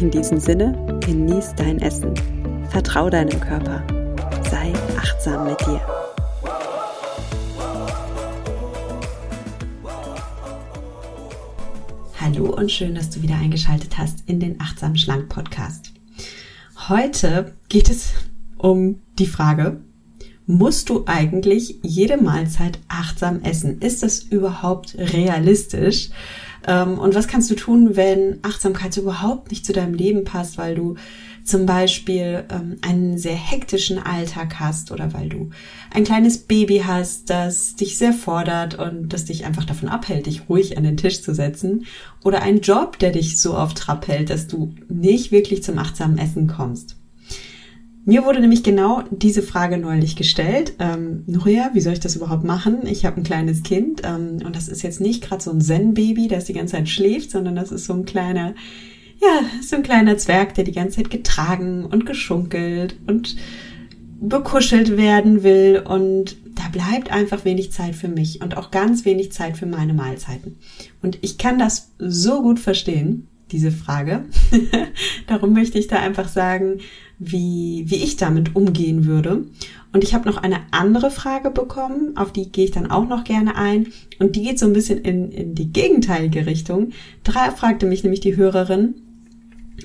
In diesem Sinne, genieß dein Essen. Vertrau deinem Körper. Sei achtsam mit dir. Hallo und schön, dass du wieder eingeschaltet hast in den Achtsam Schlank Podcast. Heute geht es um die Frage, musst du eigentlich jede Mahlzeit achtsam essen? Ist das überhaupt realistisch? Ähm, und was kannst du tun, wenn Achtsamkeit überhaupt nicht zu deinem Leben passt, weil du zum Beispiel ähm, einen sehr hektischen Alltag hast oder weil du ein kleines Baby hast, das dich sehr fordert und das dich einfach davon abhält, dich ruhig an den Tisch zu setzen oder einen Job, der dich so auf Trab hält, dass du nicht wirklich zum achtsamen Essen kommst. Mir wurde nämlich genau diese Frage neulich gestellt. Ähm, Nuria, wie soll ich das überhaupt machen? Ich habe ein kleines Kind ähm, und das ist jetzt nicht gerade so ein Zen-Baby, das die ganze Zeit schläft, sondern das ist so ein kleiner, ja, so ein kleiner Zwerg, der die ganze Zeit getragen und geschunkelt und bekuschelt werden will und da bleibt einfach wenig Zeit für mich und auch ganz wenig Zeit für meine Mahlzeiten. Und ich kann das so gut verstehen, diese Frage. Darum möchte ich da einfach sagen, wie, wie ich damit umgehen würde. Und ich habe noch eine andere Frage bekommen, auf die gehe ich dann auch noch gerne ein. Und die geht so ein bisschen in, in die gegenteilige Richtung. Da fragte mich nämlich die Hörerin,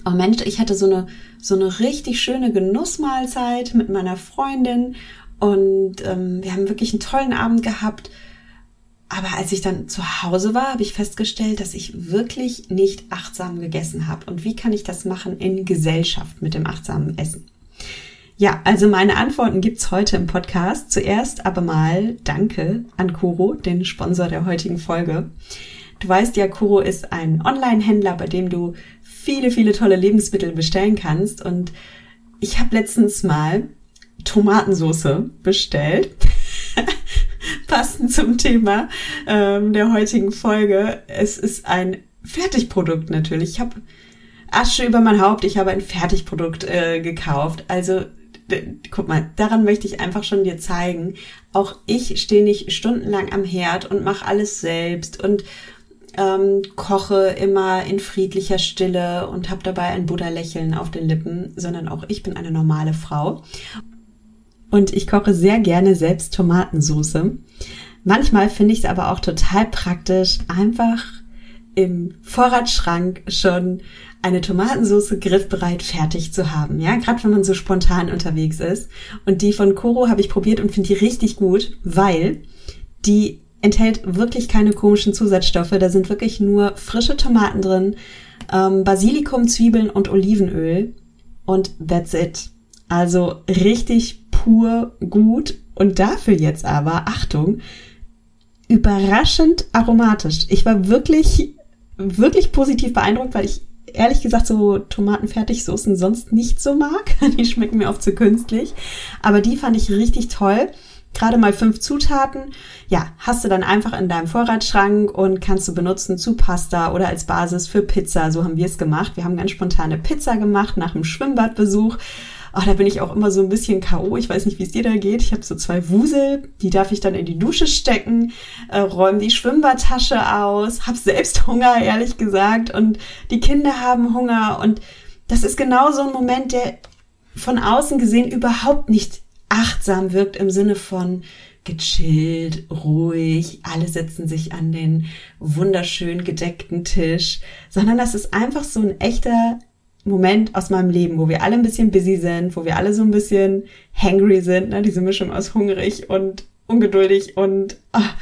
oh Mensch, ich hatte so eine, so eine richtig schöne Genussmahlzeit mit meiner Freundin und ähm, wir haben wirklich einen tollen Abend gehabt. Aber als ich dann zu Hause war, habe ich festgestellt, dass ich wirklich nicht achtsam gegessen habe. Und wie kann ich das machen in Gesellschaft mit dem achtsamen Essen? Ja, also meine Antworten gibt's heute im Podcast. Zuerst aber mal Danke an Kuro, den Sponsor der heutigen Folge. Du weißt ja, Kuro ist ein Online-Händler, bei dem du viele, viele tolle Lebensmittel bestellen kannst. Und ich habe letztens mal Tomatensauce bestellt passend zum Thema ähm, der heutigen Folge. Es ist ein Fertigprodukt natürlich. Ich habe Asche über mein Haupt. Ich habe ein Fertigprodukt äh, gekauft. Also guck mal, daran möchte ich einfach schon dir zeigen. Auch ich stehe nicht stundenlang am Herd und mache alles selbst und ähm, koche immer in friedlicher Stille und habe dabei ein Buddha-Lächeln auf den Lippen, sondern auch ich bin eine normale Frau. Und ich koche sehr gerne selbst Tomatensauce. Manchmal finde ich es aber auch total praktisch, einfach im Vorratsschrank schon eine Tomatensauce griffbereit fertig zu haben. Ja, gerade wenn man so spontan unterwegs ist. Und die von Koro habe ich probiert und finde die richtig gut, weil die enthält wirklich keine komischen Zusatzstoffe. Da sind wirklich nur frische Tomaten drin, ähm, Basilikum, Zwiebeln und Olivenöl. Und that's it. Also richtig pur gut und dafür jetzt aber, Achtung, überraschend aromatisch. Ich war wirklich, wirklich positiv beeindruckt, weil ich ehrlich gesagt so Tomatenfertigsoßen sonst nicht so mag. Die schmecken mir oft zu künstlich. Aber die fand ich richtig toll. Gerade mal fünf Zutaten. Ja, hast du dann einfach in deinem Vorratsschrank und kannst du benutzen zu Pasta oder als Basis für Pizza. So haben wir es gemacht. Wir haben ganz spontane Pizza gemacht nach einem Schwimmbadbesuch Ach, da bin ich auch immer so ein bisschen K.O. Ich weiß nicht, wie es dir da geht. Ich habe so zwei Wusel, die darf ich dann in die Dusche stecken, äh, räume die Schwimmbadtasche aus, habe selbst Hunger, ehrlich gesagt, und die Kinder haben Hunger. Und das ist genau so ein Moment, der von außen gesehen überhaupt nicht achtsam wirkt im Sinne von gechillt, ruhig, alle setzen sich an den wunderschön gedeckten Tisch, sondern das ist einfach so ein echter Moment aus meinem Leben, wo wir alle ein bisschen busy sind, wo wir alle so ein bisschen hangry sind, ne? diese Mischung aus hungrig und ungeduldig und ach,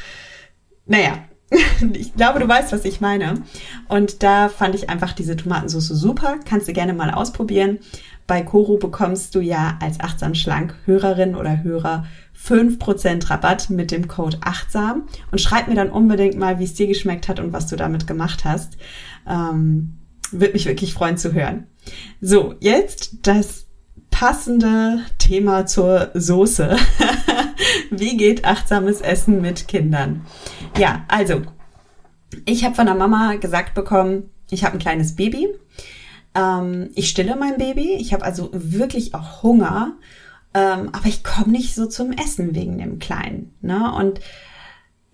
naja, ich glaube, du weißt, was ich meine. Und da fand ich einfach diese Tomatensauce super. Kannst du gerne mal ausprobieren. Bei Koro bekommst du ja als achtsam schlank Hörerin oder Hörer 5% Rabatt mit dem Code achtsam und schreib mir dann unbedingt mal, wie es dir geschmeckt hat und was du damit gemacht hast. Ähm, Würde mich wirklich freuen zu hören. So, jetzt das passende Thema zur Soße. Wie geht achtsames Essen mit Kindern? Ja, also, ich habe von der Mama gesagt bekommen, ich habe ein kleines Baby. Ähm, ich stille mein Baby. Ich habe also wirklich auch Hunger. Ähm, aber ich komme nicht so zum Essen wegen dem Kleinen. Ne? Und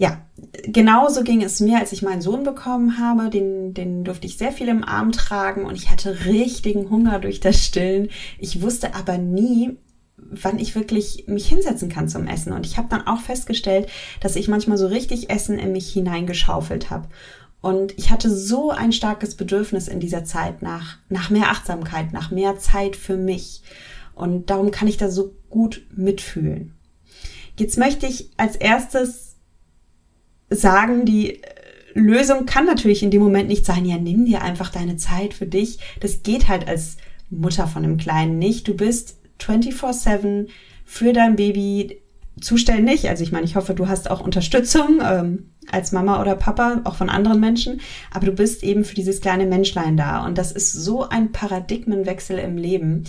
ja, genauso ging es mir, als ich meinen Sohn bekommen habe. Den, den durfte ich sehr viel im Arm tragen und ich hatte richtigen Hunger durch das Stillen. Ich wusste aber nie, wann ich wirklich mich hinsetzen kann zum Essen. Und ich habe dann auch festgestellt, dass ich manchmal so richtig Essen in mich hineingeschaufelt habe. Und ich hatte so ein starkes Bedürfnis in dieser Zeit nach, nach mehr Achtsamkeit, nach mehr Zeit für mich. Und darum kann ich da so gut mitfühlen. Jetzt möchte ich als erstes sagen, die Lösung kann natürlich in dem Moment nicht sein, ja, nimm dir einfach deine Zeit für dich. Das geht halt als Mutter von einem Kleinen nicht. Du bist 24-7 für dein Baby zuständig. Also ich meine, ich hoffe, du hast auch Unterstützung ähm, als Mama oder Papa, auch von anderen Menschen. Aber du bist eben für dieses kleine Menschlein da. Und das ist so ein Paradigmenwechsel im Leben,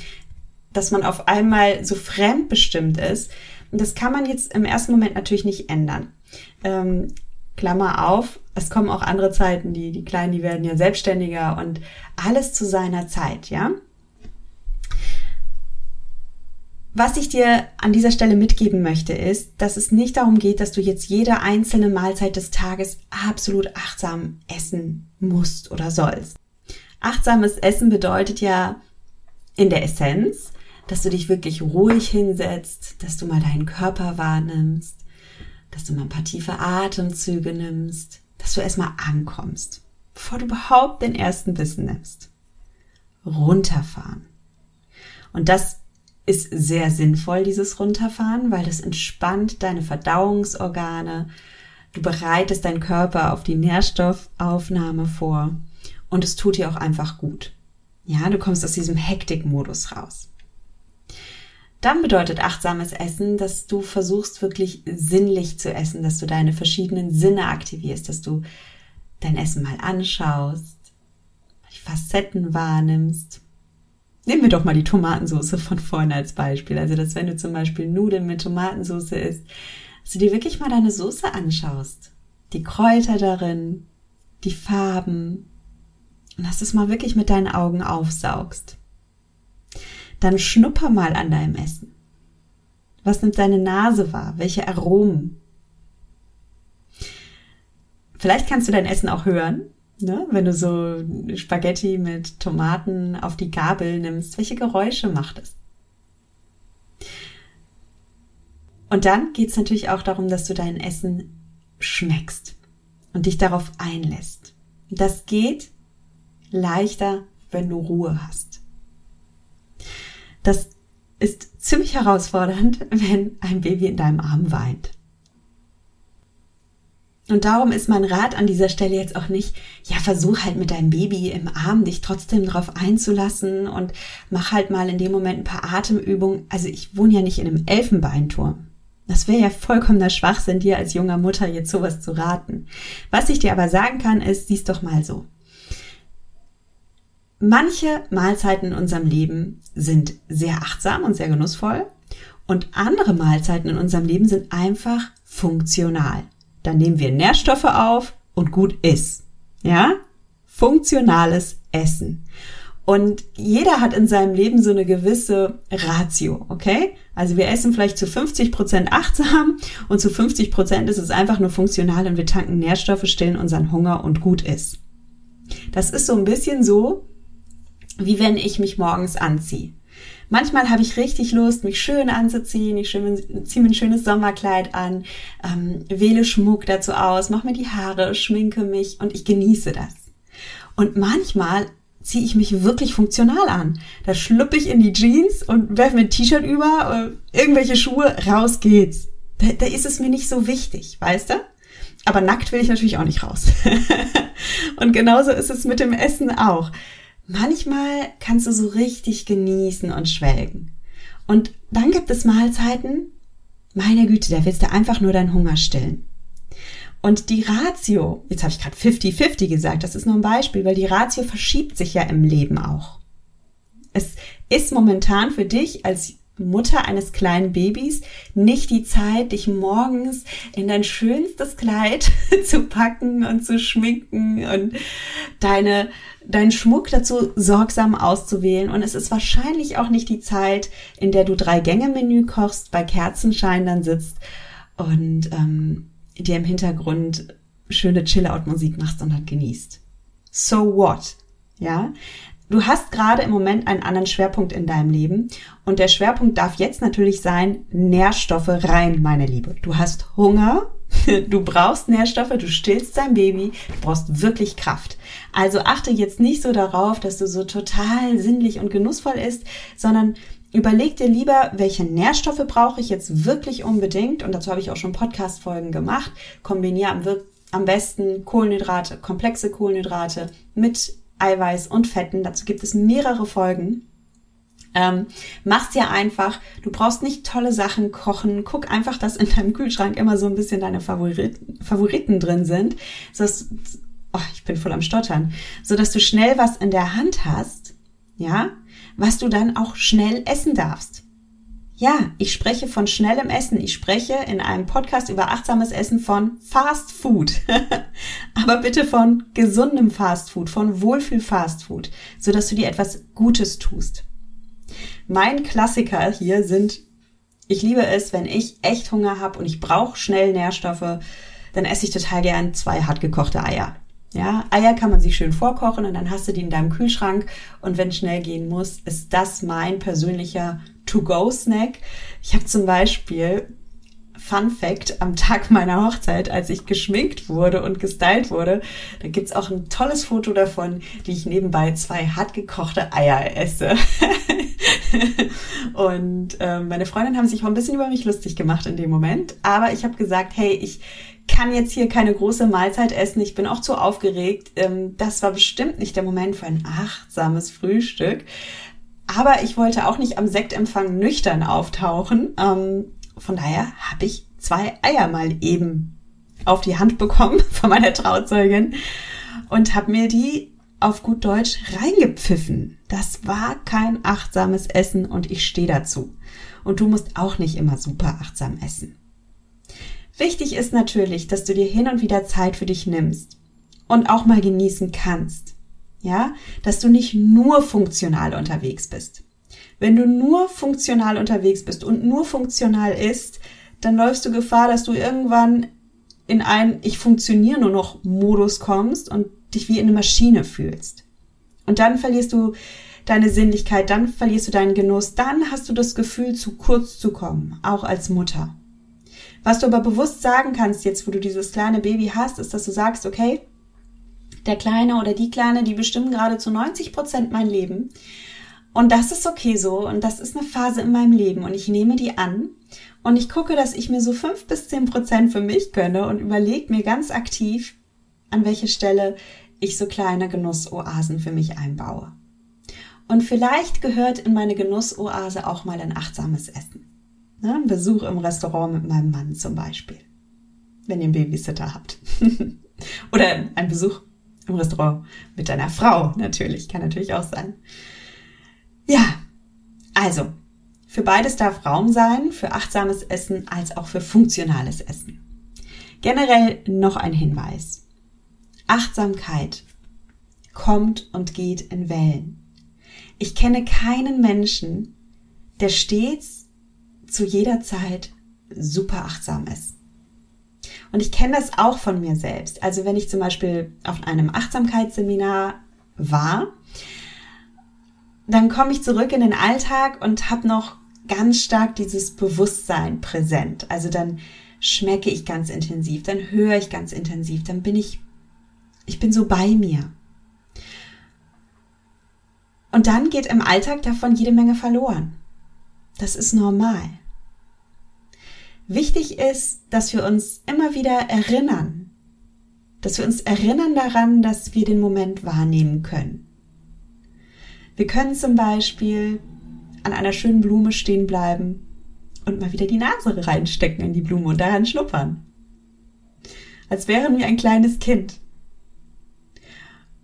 dass man auf einmal so fremdbestimmt ist. Und das kann man jetzt im ersten Moment natürlich nicht ändern. Ähm, Klammer auf, es kommen auch andere Zeiten, die, die Kleinen, die werden ja selbstständiger und alles zu seiner Zeit, ja? Was ich dir an dieser Stelle mitgeben möchte, ist, dass es nicht darum geht, dass du jetzt jede einzelne Mahlzeit des Tages absolut achtsam essen musst oder sollst. Achtsames Essen bedeutet ja in der Essenz, dass du dich wirklich ruhig hinsetzt, dass du mal deinen Körper wahrnimmst, dass du mal ein paar tiefe Atemzüge nimmst, dass du erstmal ankommst, bevor du überhaupt den ersten Bissen nimmst. Runterfahren. Und das ist sehr sinnvoll, dieses Runterfahren, weil das entspannt deine Verdauungsorgane. Du bereitest deinen Körper auf die Nährstoffaufnahme vor und es tut dir auch einfach gut. Ja, du kommst aus diesem Hektikmodus raus. Dann bedeutet achtsames Essen, dass du versuchst wirklich sinnlich zu essen, dass du deine verschiedenen Sinne aktivierst, dass du dein Essen mal anschaust, die Facetten wahrnimmst. Nehmen wir doch mal die Tomatensauce von vorne als Beispiel. Also, dass wenn du zum Beispiel Nudeln mit Tomatensauce isst, dass du dir wirklich mal deine Soße anschaust. Die Kräuter darin, die Farben. Und dass du es mal wirklich mit deinen Augen aufsaugst dann schnupper mal an deinem Essen. Was nimmt deine Nase wahr? Welche Aromen? Vielleicht kannst du dein Essen auch hören, ne? wenn du so Spaghetti mit Tomaten auf die Gabel nimmst. Welche Geräusche macht es? Und dann geht es natürlich auch darum, dass du dein Essen schmeckst und dich darauf einlässt. Das geht leichter, wenn du Ruhe hast. Das ist ziemlich herausfordernd, wenn ein Baby in deinem Arm weint. Und darum ist mein Rat an dieser Stelle jetzt auch nicht, ja, versuch halt mit deinem Baby im Arm dich trotzdem drauf einzulassen und mach halt mal in dem Moment ein paar Atemübungen. Also ich wohne ja nicht in einem Elfenbeinturm. Das wäre ja vollkommener Schwachsinn, dir als junger Mutter jetzt sowas zu raten. Was ich dir aber sagen kann, ist, sieh's doch mal so. Manche Mahlzeiten in unserem Leben sind sehr achtsam und sehr genussvoll und andere Mahlzeiten in unserem Leben sind einfach funktional. Dann nehmen wir Nährstoffe auf und gut ist. Ja? Funktionales Essen. Und jeder hat in seinem Leben so eine gewisse Ratio, okay? Also wir essen vielleicht zu 50 Prozent achtsam und zu 50 Prozent ist es einfach nur funktional und wir tanken Nährstoffe, stillen unseren Hunger und gut ist. Das ist so ein bisschen so, wie wenn ich mich morgens anziehe. Manchmal habe ich richtig Lust, mich schön anzuziehen. Ich ziehe mir ein schönes Sommerkleid an, ähm, wähle Schmuck dazu aus, mache mir die Haare, schminke mich und ich genieße das. Und manchmal ziehe ich mich wirklich funktional an. Da schluppe ich in die Jeans und werfe mir ein T-Shirt über, äh, irgendwelche Schuhe, raus geht's. Da, da ist es mir nicht so wichtig, weißt du? Aber nackt will ich natürlich auch nicht raus. und genauso ist es mit dem Essen auch manchmal kannst du so richtig genießen und schwelgen. Und dann gibt es Mahlzeiten, meine Güte, da willst du einfach nur deinen Hunger stillen. Und die Ratio, jetzt habe ich gerade 50-50 gesagt, das ist nur ein Beispiel, weil die Ratio verschiebt sich ja im Leben auch. Es ist momentan für dich als Mutter eines kleinen Babys nicht die Zeit, dich morgens in dein schönstes Kleid zu packen und zu schminken und deine, deinen Schmuck dazu sorgsam auszuwählen. Und es ist wahrscheinlich auch nicht die Zeit, in der du drei Gänge Menü kochst, bei Kerzenschein dann sitzt und ähm, dir im Hintergrund schöne Chill-Out-Musik machst und dann genießt. So what? Ja, Du hast gerade im Moment einen anderen Schwerpunkt in deinem Leben und der Schwerpunkt darf jetzt natürlich sein, Nährstoffe rein, meine Liebe. Du hast Hunger, du brauchst Nährstoffe, du stillst dein Baby, du brauchst wirklich Kraft. Also achte jetzt nicht so darauf, dass du so total sinnlich und genussvoll isst, sondern überleg dir lieber, welche Nährstoffe brauche ich jetzt wirklich unbedingt und dazu habe ich auch schon Podcast-Folgen gemacht. Kombiniere am, am besten Kohlenhydrate, komplexe Kohlenhydrate mit Eiweiß und Fetten. Dazu gibt es mehrere Folgen. Ähm, mach's dir einfach. Du brauchst nicht tolle Sachen kochen. Guck einfach, dass in deinem Kühlschrank immer so ein bisschen deine Favoriten, Favoriten drin sind. So dass, oh, ich bin voll am Stottern. So dass du schnell was in der Hand hast, ja, was du dann auch schnell essen darfst. Ja, ich spreche von schnellem Essen. Ich spreche in einem Podcast über achtsames Essen von Fast Food. Aber bitte von gesundem Fast Food, von Wohlfühl Fast Food, so dass du dir etwas Gutes tust. Mein Klassiker hier sind, ich liebe es, wenn ich echt Hunger habe und ich brauche schnell Nährstoffe, dann esse ich total gern zwei hart gekochte Eier. Ja, Eier kann man sich schön vorkochen und dann hast du die in deinem Kühlschrank und wenn schnell gehen muss, ist das mein persönlicher To-Go-Snack. Ich habe zum Beispiel Fun Fact, am Tag meiner Hochzeit, als ich geschminkt wurde und gestylt wurde, da gibt's auch ein tolles Foto davon, wie ich nebenbei zwei hart gekochte Eier esse. und äh, meine Freundin haben sich auch ein bisschen über mich lustig gemacht in dem Moment. Aber ich habe gesagt, hey, ich kann jetzt hier keine große Mahlzeit essen, ich bin auch zu aufgeregt. Ähm, das war bestimmt nicht der Moment für ein achtsames Frühstück. Aber ich wollte auch nicht am Sektempfang nüchtern auftauchen. Ähm, von daher habe ich zwei Eier mal eben auf die Hand bekommen von meiner Trauzeugin und habe mir die auf gut Deutsch reingepfiffen. Das war kein achtsames Essen und ich stehe dazu. Und du musst auch nicht immer super achtsam essen. Wichtig ist natürlich, dass du dir hin und wieder Zeit für dich nimmst und auch mal genießen kannst. Ja, dass du nicht nur funktional unterwegs bist. Wenn du nur funktional unterwegs bist und nur funktional isst, dann läufst du Gefahr, dass du irgendwann in ein Ich funktioniere nur noch Modus kommst und dich wie in eine Maschine fühlst. Und dann verlierst du deine Sinnlichkeit, dann verlierst du deinen Genuss, dann hast du das Gefühl, zu kurz zu kommen, auch als Mutter. Was du aber bewusst sagen kannst, jetzt wo du dieses kleine Baby hast, ist, dass du sagst, okay, der Kleine oder die Kleine, die bestimmen gerade zu 90 Prozent mein Leben. Und das ist okay so und das ist eine Phase in meinem Leben und ich nehme die an und ich gucke, dass ich mir so fünf bis zehn Prozent für mich gönne und überlege mir ganz aktiv, an welche Stelle ich so kleine Genussoasen für mich einbaue. Und vielleicht gehört in meine Genussoase auch mal ein achtsames Essen. Ne? Ein Besuch im Restaurant mit meinem Mann zum Beispiel. Wenn ihr einen Babysitter habt. Oder ein Besuch im Restaurant mit deiner Frau natürlich. Kann natürlich auch sein. Ja, also, für beides darf Raum sein, für achtsames Essen als auch für funktionales Essen. Generell noch ein Hinweis. Achtsamkeit kommt und geht in Wellen. Ich kenne keinen Menschen, der stets zu jeder Zeit super achtsam ist. Und ich kenne das auch von mir selbst. Also wenn ich zum Beispiel auf einem Achtsamkeitsseminar war, dann komme ich zurück in den Alltag und habe noch ganz stark dieses Bewusstsein präsent. Also dann schmecke ich ganz intensiv, dann höre ich ganz intensiv, dann bin ich, ich bin so bei mir. Und dann geht im Alltag davon jede Menge verloren. Das ist normal. Wichtig ist, dass wir uns immer wieder erinnern, dass wir uns erinnern daran, dass wir den Moment wahrnehmen können. Wir können zum Beispiel an einer schönen Blume stehen bleiben und mal wieder die Nase reinstecken in die Blume und daran schnuppern. als wären wir ein kleines Kind.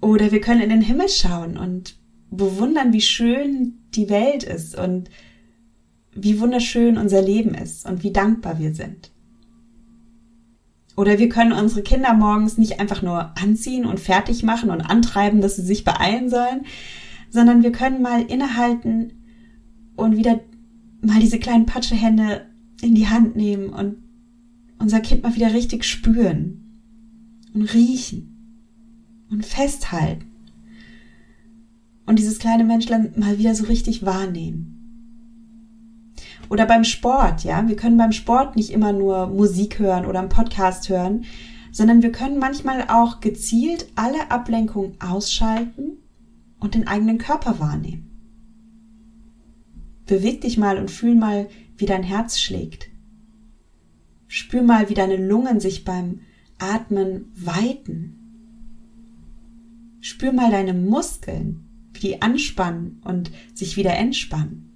Oder wir können in den Himmel schauen und bewundern, wie schön die Welt ist und wie wunderschön unser Leben ist und wie dankbar wir sind. Oder wir können unsere Kinder morgens nicht einfach nur anziehen und fertig machen und antreiben, dass sie sich beeilen sollen, sondern wir können mal innehalten und wieder mal diese kleinen Patschehände in die Hand nehmen und unser Kind mal wieder richtig spüren und riechen und festhalten und dieses kleine Menschlein mal wieder so richtig wahrnehmen. Oder beim Sport, ja. Wir können beim Sport nicht immer nur Musik hören oder einen Podcast hören, sondern wir können manchmal auch gezielt alle Ablenkungen ausschalten und den eigenen Körper wahrnehmen. Beweg dich mal und fühl mal, wie dein Herz schlägt. Spür mal, wie deine Lungen sich beim Atmen weiten. Spür mal deine Muskeln, wie die anspannen und sich wieder entspannen.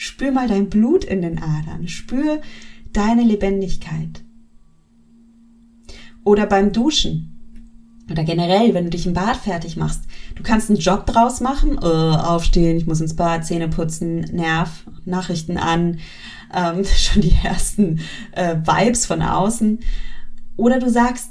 Spür mal dein Blut in den Adern. Spür deine Lebendigkeit. Oder beim Duschen. Oder generell, wenn du dich im Bad fertig machst. Du kannst einen Job draus machen. Äh, aufstehen, ich muss ins Bad, Zähne putzen, Nerv, Nachrichten an. Ähm, schon die ersten äh, Vibes von außen. Oder du sagst,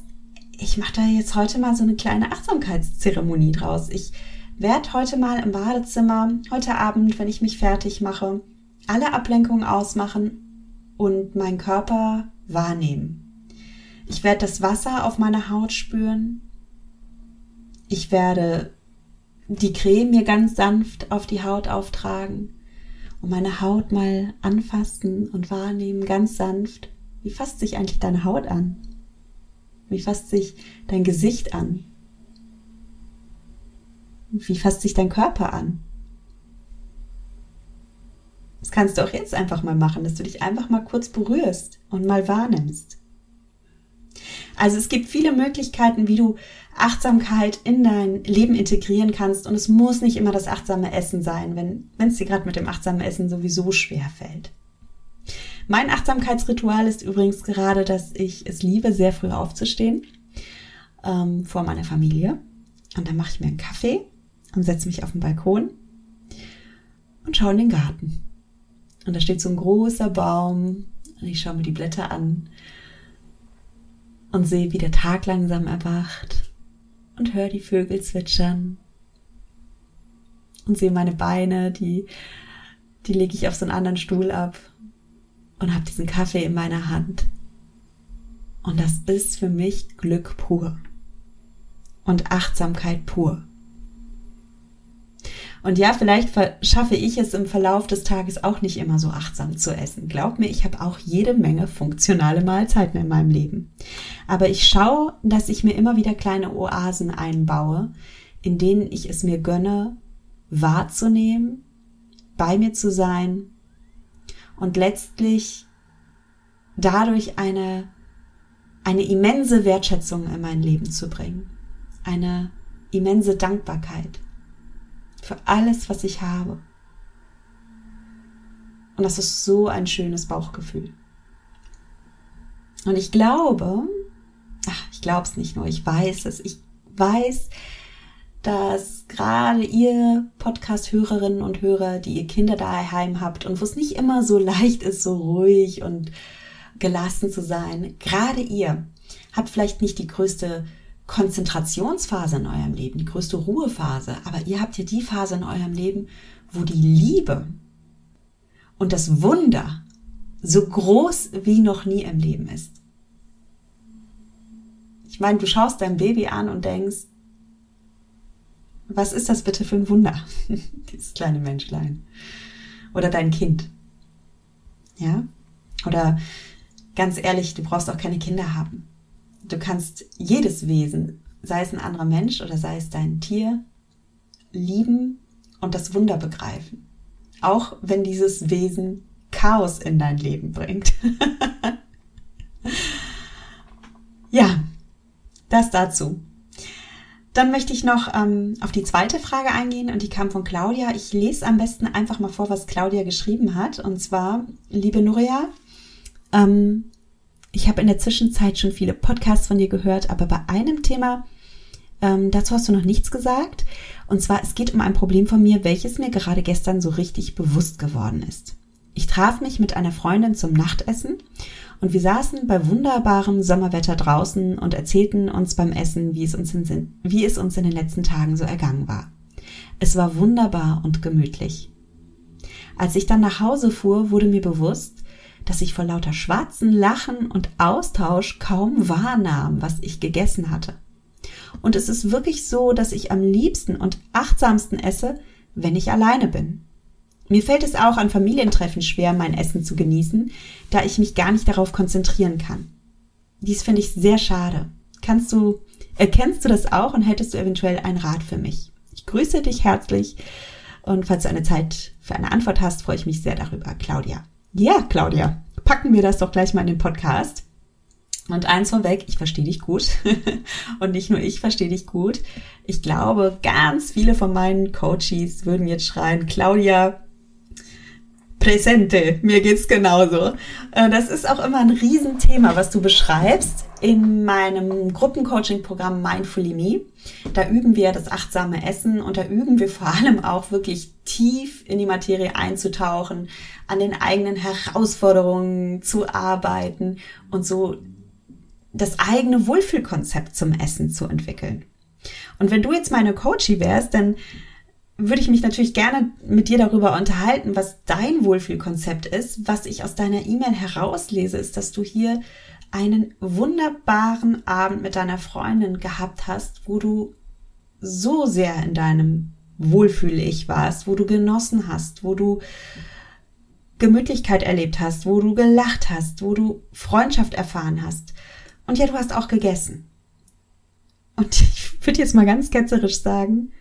ich mache da jetzt heute mal so eine kleine Achtsamkeitszeremonie draus. Ich werde heute mal im Badezimmer, heute Abend, wenn ich mich fertig mache, alle Ablenkungen ausmachen und meinen Körper wahrnehmen. Ich werde das Wasser auf meiner Haut spüren. Ich werde die Creme mir ganz sanft auf die Haut auftragen und meine Haut mal anfassen und wahrnehmen, ganz sanft. Wie fasst sich eigentlich deine Haut an? Wie fasst sich dein Gesicht an? Wie fasst sich dein Körper an? Das kannst du auch jetzt einfach mal machen, dass du dich einfach mal kurz berührst und mal wahrnimmst. Also es gibt viele Möglichkeiten, wie du Achtsamkeit in dein Leben integrieren kannst und es muss nicht immer das achtsame Essen sein, wenn es dir gerade mit dem achtsamen Essen sowieso schwer fällt. Mein Achtsamkeitsritual ist übrigens gerade, dass ich es liebe, sehr früh aufzustehen ähm, vor meiner Familie und dann mache ich mir einen Kaffee und setze mich auf den Balkon und schaue in den Garten. Und da steht so ein großer Baum und ich schaue mir die Blätter an und sehe, wie der Tag langsam erwacht und höre die Vögel zwitschern und sehe meine Beine, die, die lege ich auf so einen anderen Stuhl ab und habe diesen Kaffee in meiner Hand. Und das ist für mich Glück pur und Achtsamkeit pur. Und ja, vielleicht schaffe ich es im Verlauf des Tages auch nicht immer so achtsam zu essen. Glaub mir, ich habe auch jede Menge funktionale Mahlzeiten in meinem Leben. Aber ich schaue, dass ich mir immer wieder kleine Oasen einbaue, in denen ich es mir gönne, wahrzunehmen, bei mir zu sein und letztlich dadurch eine, eine immense Wertschätzung in mein Leben zu bringen. Eine immense Dankbarkeit für alles, was ich habe. Und das ist so ein schönes Bauchgefühl. Und ich glaube, ach, ich glaube es nicht nur, ich weiß es, ich weiß, dass gerade ihr Podcast-Hörerinnen und Hörer, die ihr Kinder daheim habt und wo es nicht immer so leicht ist, so ruhig und gelassen zu sein, gerade ihr habt vielleicht nicht die größte Konzentrationsphase in eurem Leben, die größte Ruhephase, aber ihr habt ja die Phase in eurem Leben, wo die Liebe und das Wunder so groß wie noch nie im Leben ist. Ich meine, du schaust dein Baby an und denkst, was ist das bitte für ein Wunder? Dieses kleine Menschlein. Oder dein Kind. Ja? Oder ganz ehrlich, du brauchst auch keine Kinder haben. Du kannst jedes Wesen, sei es ein anderer Mensch oder sei es dein Tier, lieben und das Wunder begreifen. Auch wenn dieses Wesen Chaos in dein Leben bringt. ja, das dazu. Dann möchte ich noch ähm, auf die zweite Frage eingehen und die kam von Claudia. Ich lese am besten einfach mal vor, was Claudia geschrieben hat. Und zwar, liebe Nuria, ähm, Ich habe in der Zwischenzeit schon viele Podcasts von dir gehört, aber bei einem Thema, ähm, dazu hast du noch nichts gesagt. Und zwar, es geht um ein Problem von mir, welches mir gerade gestern so richtig bewusst geworden ist. Ich traf mich mit einer Freundin zum Nachtessen und wir saßen bei wunderbarem Sommerwetter draußen und erzählten uns beim Essen, wie es uns in, wie es uns in den letzten Tagen so ergangen war. Es war wunderbar und gemütlich. Als ich dann nach Hause fuhr, wurde mir bewusst, dass ich vor lauter schwarzen Lachen und Austausch kaum wahrnahm, was ich gegessen hatte. Und es ist wirklich so, dass ich am liebsten und achtsamsten esse, wenn ich alleine bin. Mir fällt es auch an Familientreffen schwer, mein Essen zu genießen, da ich mich gar nicht darauf konzentrieren kann. Dies finde ich sehr schade. Kannst du, erkennst du das auch und hättest du eventuell einen Rat für mich? Ich grüße dich herzlich und falls du eine Zeit für eine Antwort hast, freue ich mich sehr darüber. Claudia. Ja, Claudia, packen wir das doch gleich mal in den Podcast. Und eins vorweg, ich verstehe dich gut. und nicht nur ich verstehe dich gut. Ich glaube, ganz viele von meinen Coaches würden jetzt schreien, Claudia, Präsente, mir geht's genauso. Äh, das ist auch immer ein Riesenthema, was du beschreibst in meinem Gruppencoaching-Programm Mindfully Me. Da üben wir das achtsame Essen und da üben wir vor allem auch wirklich tief in die Materie einzutauchen, an den eigenen Herausforderungen zu arbeiten und so das eigene Wohlfühlkonzept zum Essen zu entwickeln. Und wenn du jetzt meine Coachie wärst, dann würde ich mich natürlich gerne mit dir darüber unterhalten, was dein Wohlfühlkonzept ist. Was ich aus deiner E-Mail herauslese, ist, dass du hier einen wunderbaren Abend mit deiner Freundin gehabt hast, wo du so sehr in deinem Wohlfühl-Ich warst, wo du genossen hast, wo du Gemütlichkeit erlebt hast, wo du gelacht hast, wo du Freundschaft erfahren hast. Und ja, du hast auch gegessen. Und ich würde jetzt mal ganz ketzerisch sagen,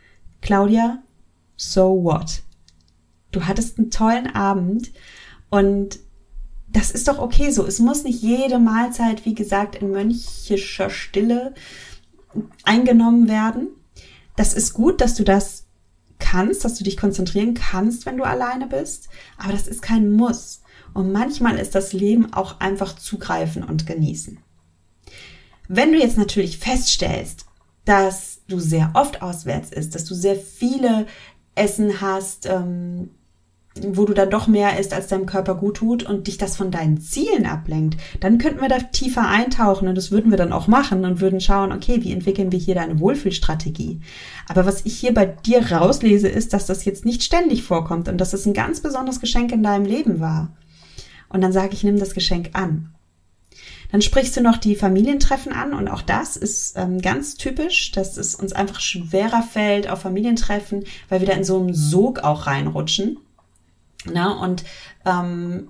Claudia, so what? Du hattest einen tollen Abend und das ist doch okay so. Es muss nicht jede Mahlzeit, wie gesagt, in mönchischer Stille eingenommen werden. Das ist gut, dass du das kannst, dass du dich konzentrieren kannst, wenn du alleine bist. Aber das ist kein Muss. Und manchmal ist das Leben auch einfach zugreifen und genießen. Wenn du jetzt natürlich feststellst, dass du sehr oft auswärts isst, dass du sehr viele Essen hast, ähm, wo du dann doch mehr isst, als deinem Körper gut tut und dich das von deinen Zielen ablenkt, dann könnten wir da tiefer eintauchen und das würden wir dann auch machen und würden schauen, okay, wie entwickeln wir hier deine Wohlfühlstrategie? Aber was ich hier bei dir rauslese, ist, dass das jetzt nicht ständig vorkommt und dass es ein ganz besonderes Geschenk in deinem Leben war. Und dann sage ich, nimm das Geschenk an. Dann sprichst du noch die Familientreffen an und auch das ist ähm, ganz typisch, dass es uns einfach schwerer fällt auf Familientreffen, weil wir da in so einem Sog auch reinrutschen. Na, und ähm,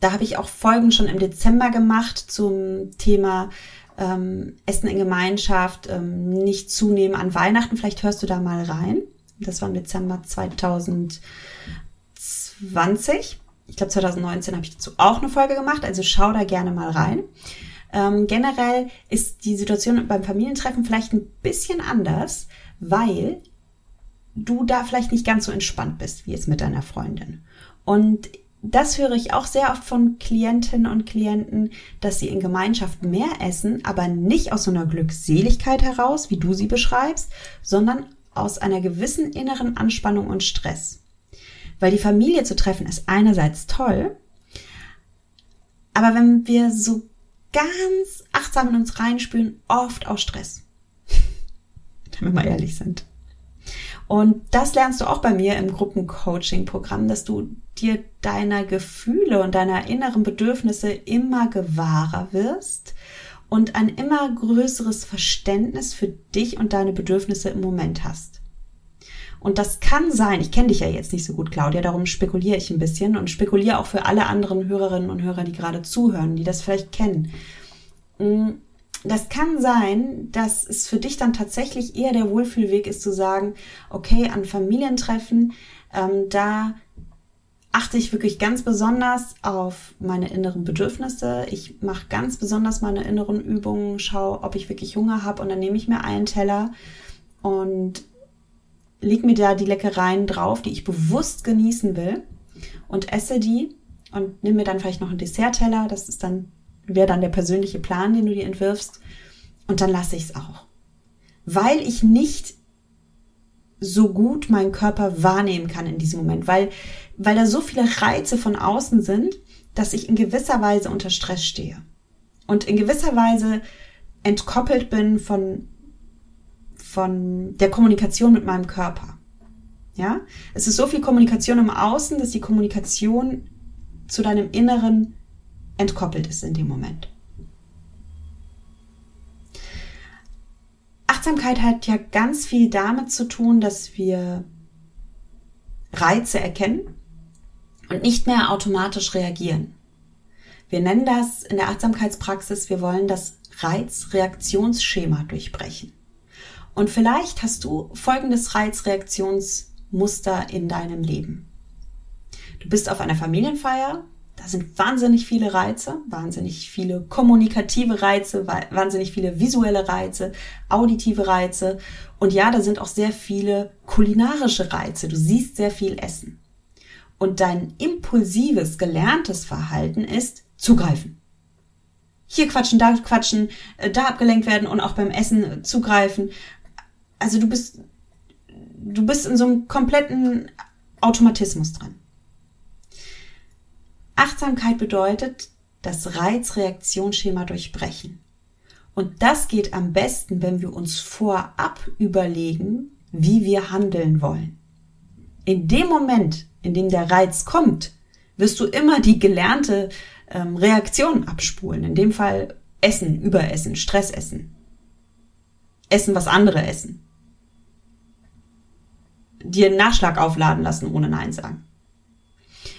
da habe ich auch Folgen schon im Dezember gemacht zum Thema ähm, Essen in Gemeinschaft, ähm, nicht zunehmen an Weihnachten. Vielleicht hörst du da mal rein. Das war im Dezember 2020 ich glaube 2019 habe ich dazu auch eine Folge gemacht, also schau da gerne mal rein. Ähm, generell ist die Situation beim Familientreffen vielleicht ein bisschen anders, weil du da vielleicht nicht ganz so entspannt bist wie jetzt mit deiner Freundin. Und das höre ich auch sehr oft von Klientinnen und Klienten, dass sie in Gemeinschaft mehr essen, aber nicht aus so einer Glückseligkeit heraus, wie du sie beschreibst, sondern aus einer gewissen inneren Anspannung und Stress. Weil die Familie zu treffen ist einerseits toll, aber wenn wir so ganz achtsam in uns reinspülen, oft auch Stress. wenn wir mal ehrlich sind. Und das lernst du auch bei mir im Gruppencoaching-Programm, dass du dir deiner Gefühle und deiner inneren Bedürfnisse immer gewahrer wirst und ein immer größeres Verständnis für dich und deine Bedürfnisse im Moment hast. Und das kann sein, ich kenne dich ja jetzt nicht so gut, Claudia, darum spekuliere ich ein bisschen und spekuliere auch für alle anderen Hörerinnen und Hörer, die gerade zuhören, die das vielleicht kennen. Mm, das kann sein, dass es für dich dann tatsächlich eher der Wohlfühlweg ist zu sagen, okay, an Familientreffen, ähm, da achte ich wirklich ganz besonders auf meine inneren Bedürfnisse. Ich mache ganz besonders meine inneren Übungen, schaue, ob ich wirklich Hunger habe und dann nehme ich mir einen Teller und leg mir da die Leckereien drauf, die ich bewusst genießen will und esse die und nimm mir dann vielleicht noch einen Dessertteller. Das ist dann wäre dann der persönliche Plan, den du dir entwirfst. Und dann lasse ich es auch. Weil ich nicht so gut meinen Körper wahrnehmen kann in diesem Moment, weil, weil da so viele Reize von außen sind, dass ich in gewisser Weise unter Stress stehe. Und in gewisser Weise entkoppelt bin von, von der Kommunikation mit meinem Körper. Ja? Es ist so viel Kommunikation im Außen, dass die Kommunikation zu deinem Inneren entkoppelt ist in dem Moment. Achtsamkeit hat ja ganz viel damit zu tun, dass wir Reize erkennen und nicht mehr automatisch reagieren. Wir nennen das in der Achtsamkeitspraxis, wir wollen das Reizreaktionsschema durchbrechen. Und vielleicht hast du folgendes Reizreaktionsmuster in deinem Leben. Du bist auf einer Familienfeier, da sind wahnsinnig viele Reize, wahnsinnig viele kommunikative Reize, wahnsinnig viele visuelle Reize, auditive Reize und ja, da sind auch sehr viele kulinarische Reize. Du siehst sehr viel Essen. Und dein impulsives, gelerntes Verhalten ist zugreifen. Hier quatschen, da quatschen, äh, da abgelenkt werden und auch beim Essen zugreifen. Also du bist, du bist in so einem kompletten Automatismus drin. Achtsamkeit bedeutet, das Reizreaktionsschema durchbrechen. Und das geht am besten, wenn wir uns vorab überlegen, wie wir handeln wollen. In dem Moment, in dem der Reiz kommt, wirst du immer die gelernte ähm, Reaktion abspulen. In dem Fall Essen, Überessen, Stressessen. Essen, was andere essen. Dir einen Nachschlag aufladen lassen, ohne Nein sagen.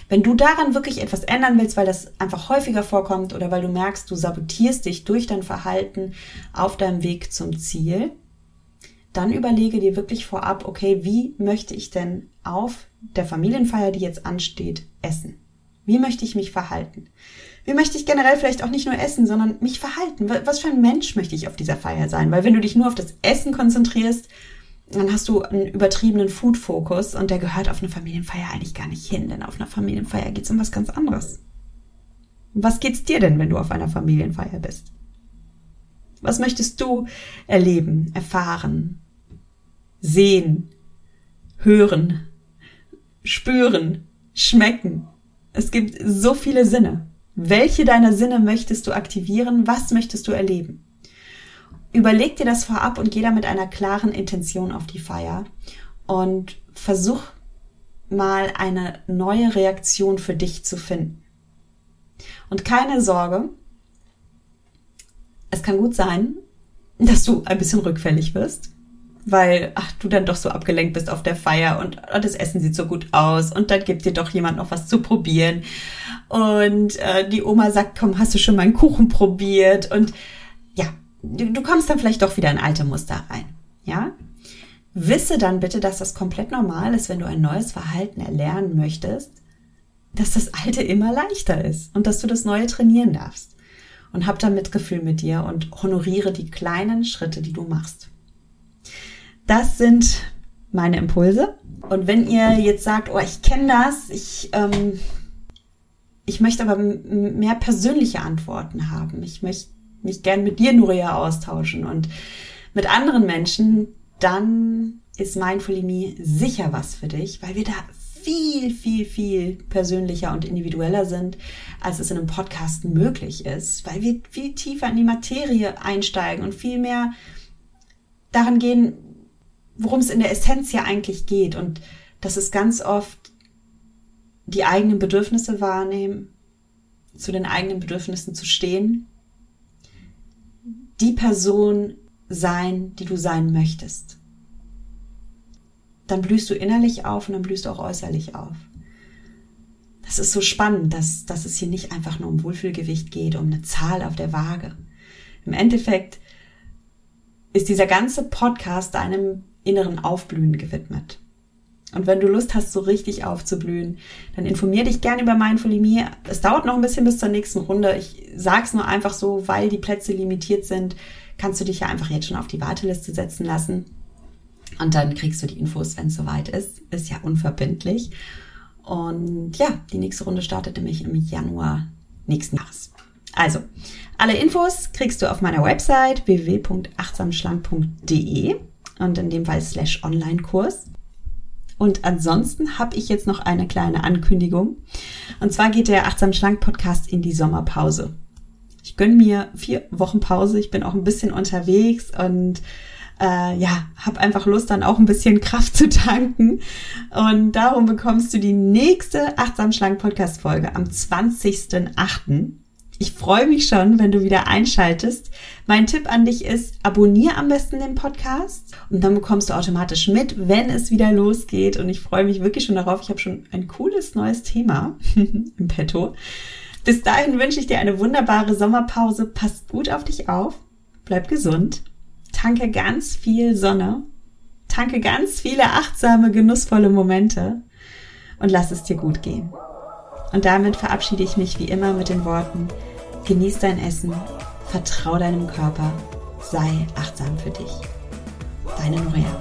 Wenn du daran wirklich etwas ändern willst, weil das einfach häufiger vorkommt oder weil du merkst, du sabotierst dich durch dein Verhalten auf deinem Weg zum Ziel, dann überlege dir wirklich vorab, okay, wie möchte ich denn auf der Familienfeier, die jetzt ansteht, essen? Wie möchte ich mich verhalten? Wie möchte ich generell vielleicht auch nicht nur essen, sondern mich verhalten? Was für ein Mensch möchte ich auf dieser Feier sein? Weil wenn du dich nur auf das Essen konzentrierst, dann hast du einen übertriebenen Food-Fokus und der gehört auf eine Familienfeier eigentlich gar nicht hin, denn auf einer Familienfeier geht es um was ganz anderes. Was geht's dir denn, wenn du auf einer Familienfeier bist? Was möchtest du erleben, erfahren, sehen, hören, spüren, schmecken? Es gibt so viele Sinne. Welche deiner Sinne möchtest du aktivieren? Was möchtest du erleben? Überleg dir das vorab und geh da mit einer klaren Intention auf die Feier und versuch mal eine neue Reaktion für dich zu finden. Und keine Sorge, es kann gut sein, dass du ein bisschen rückfällig wirst, weil ach, du dann doch so abgelenkt bist auf der Feier und oh, das Essen sieht so gut aus und dann gibt dir doch jemand noch was zu probieren und äh, die Oma sagt, komm, hast du schon meinen Kuchen probiert und ja, du, du kommst dann vielleicht doch wieder in alte Muster rein. Ja? Wisse dann bitte, dass das komplett normal ist, wenn du ein neues Verhalten erlernen möchtest, dass das alte immer leichter ist und dass du das neue trainieren darfst. Und hab da Mitgefühl mit dir und honoriere die kleinen Schritte, die du machst. Das sind meine Impulse. Und wenn ihr jetzt sagt, oh, ich kenne das, ich, ähm, ich möchte aber mehr persönliche Antworten haben. Ich möchte mich gern mit dir, Nuria, austauschen und mit anderen Menschen, dann ist Mindful Me sicher was für dich, weil wir da viel, viel, viel persönlicher und individueller sind, als es in einem Podcast möglich ist, weil wir viel tiefer in die Materie einsteigen und viel mehr daran gehen, worum es in der Essenz ja eigentlich geht. Und das ist ganz oft die eigenen Bedürfnisse wahrnehmen, zu den eigenen Bedürfnissen zu stehen die Person sein, die du sein möchtest. Dann blühst du innerlich auf und dann blühst du auch äußerlich auf. Das ist so spannend, dass, dass es hier nicht einfach nur um Wohlfühlgewicht geht, um eine Zahl auf der Waage. Im Endeffekt ist dieser ganze Podcast deinem inneren Aufblühen gewidmet. Und wenn du Lust hast, so richtig aufzublühen, dann informier dich gerne über Mindfully Es dauert noch ein bisschen bis zur nächsten Runde. Ich sag's nur einfach so, weil die Plätze limitiert sind, kannst du dich ja einfach jetzt schon auf die Warteliste setzen lassen. Und dann kriegst du die Infos, wenn es soweit ist. Ist ja unverbindlich. Und ja, die nächste Runde startet nämlich im Januar nächsten Jahres. Also, alle Infos kriegst du auf meiner Website www.achtsamschlank.de und in dem Fall slash Online-Kurs. Und ansonsten habe ich jetzt noch eine kleine Ankündigung. Und zwar geht der Achtsam Schlank Podcast in die Sommerpause. Ich gönne mir vier Wochen Pause. Ich bin auch ein bisschen unterwegs und äh, ja, habe einfach Lust, dann auch ein bisschen Kraft zu tanken. Und darum bekommst du die nächste Achtsam Schlank Podcast Folge am 20.08. Ich freue mich schon, wenn du wieder einschaltest. Mein Tipp an dich ist, abonniere am besten den Podcast und dann bekommst du automatisch mit, wenn es wieder losgeht. Und ich freue mich wirklich schon darauf. Ich habe schon ein cooles neues Thema im Petto. Bis dahin wünsche ich dir eine wunderbare Sommerpause. Pass gut auf dich auf. Bleib gesund. Tanke ganz viel Sonne. Tanke ganz viele achtsame, genussvolle Momente. Und lass es dir gut gehen. Und damit verabschiede ich mich wie immer mit den Worten, genieß dein Essen, vertrau deinem Körper, sei achtsam für dich. Deine Norea.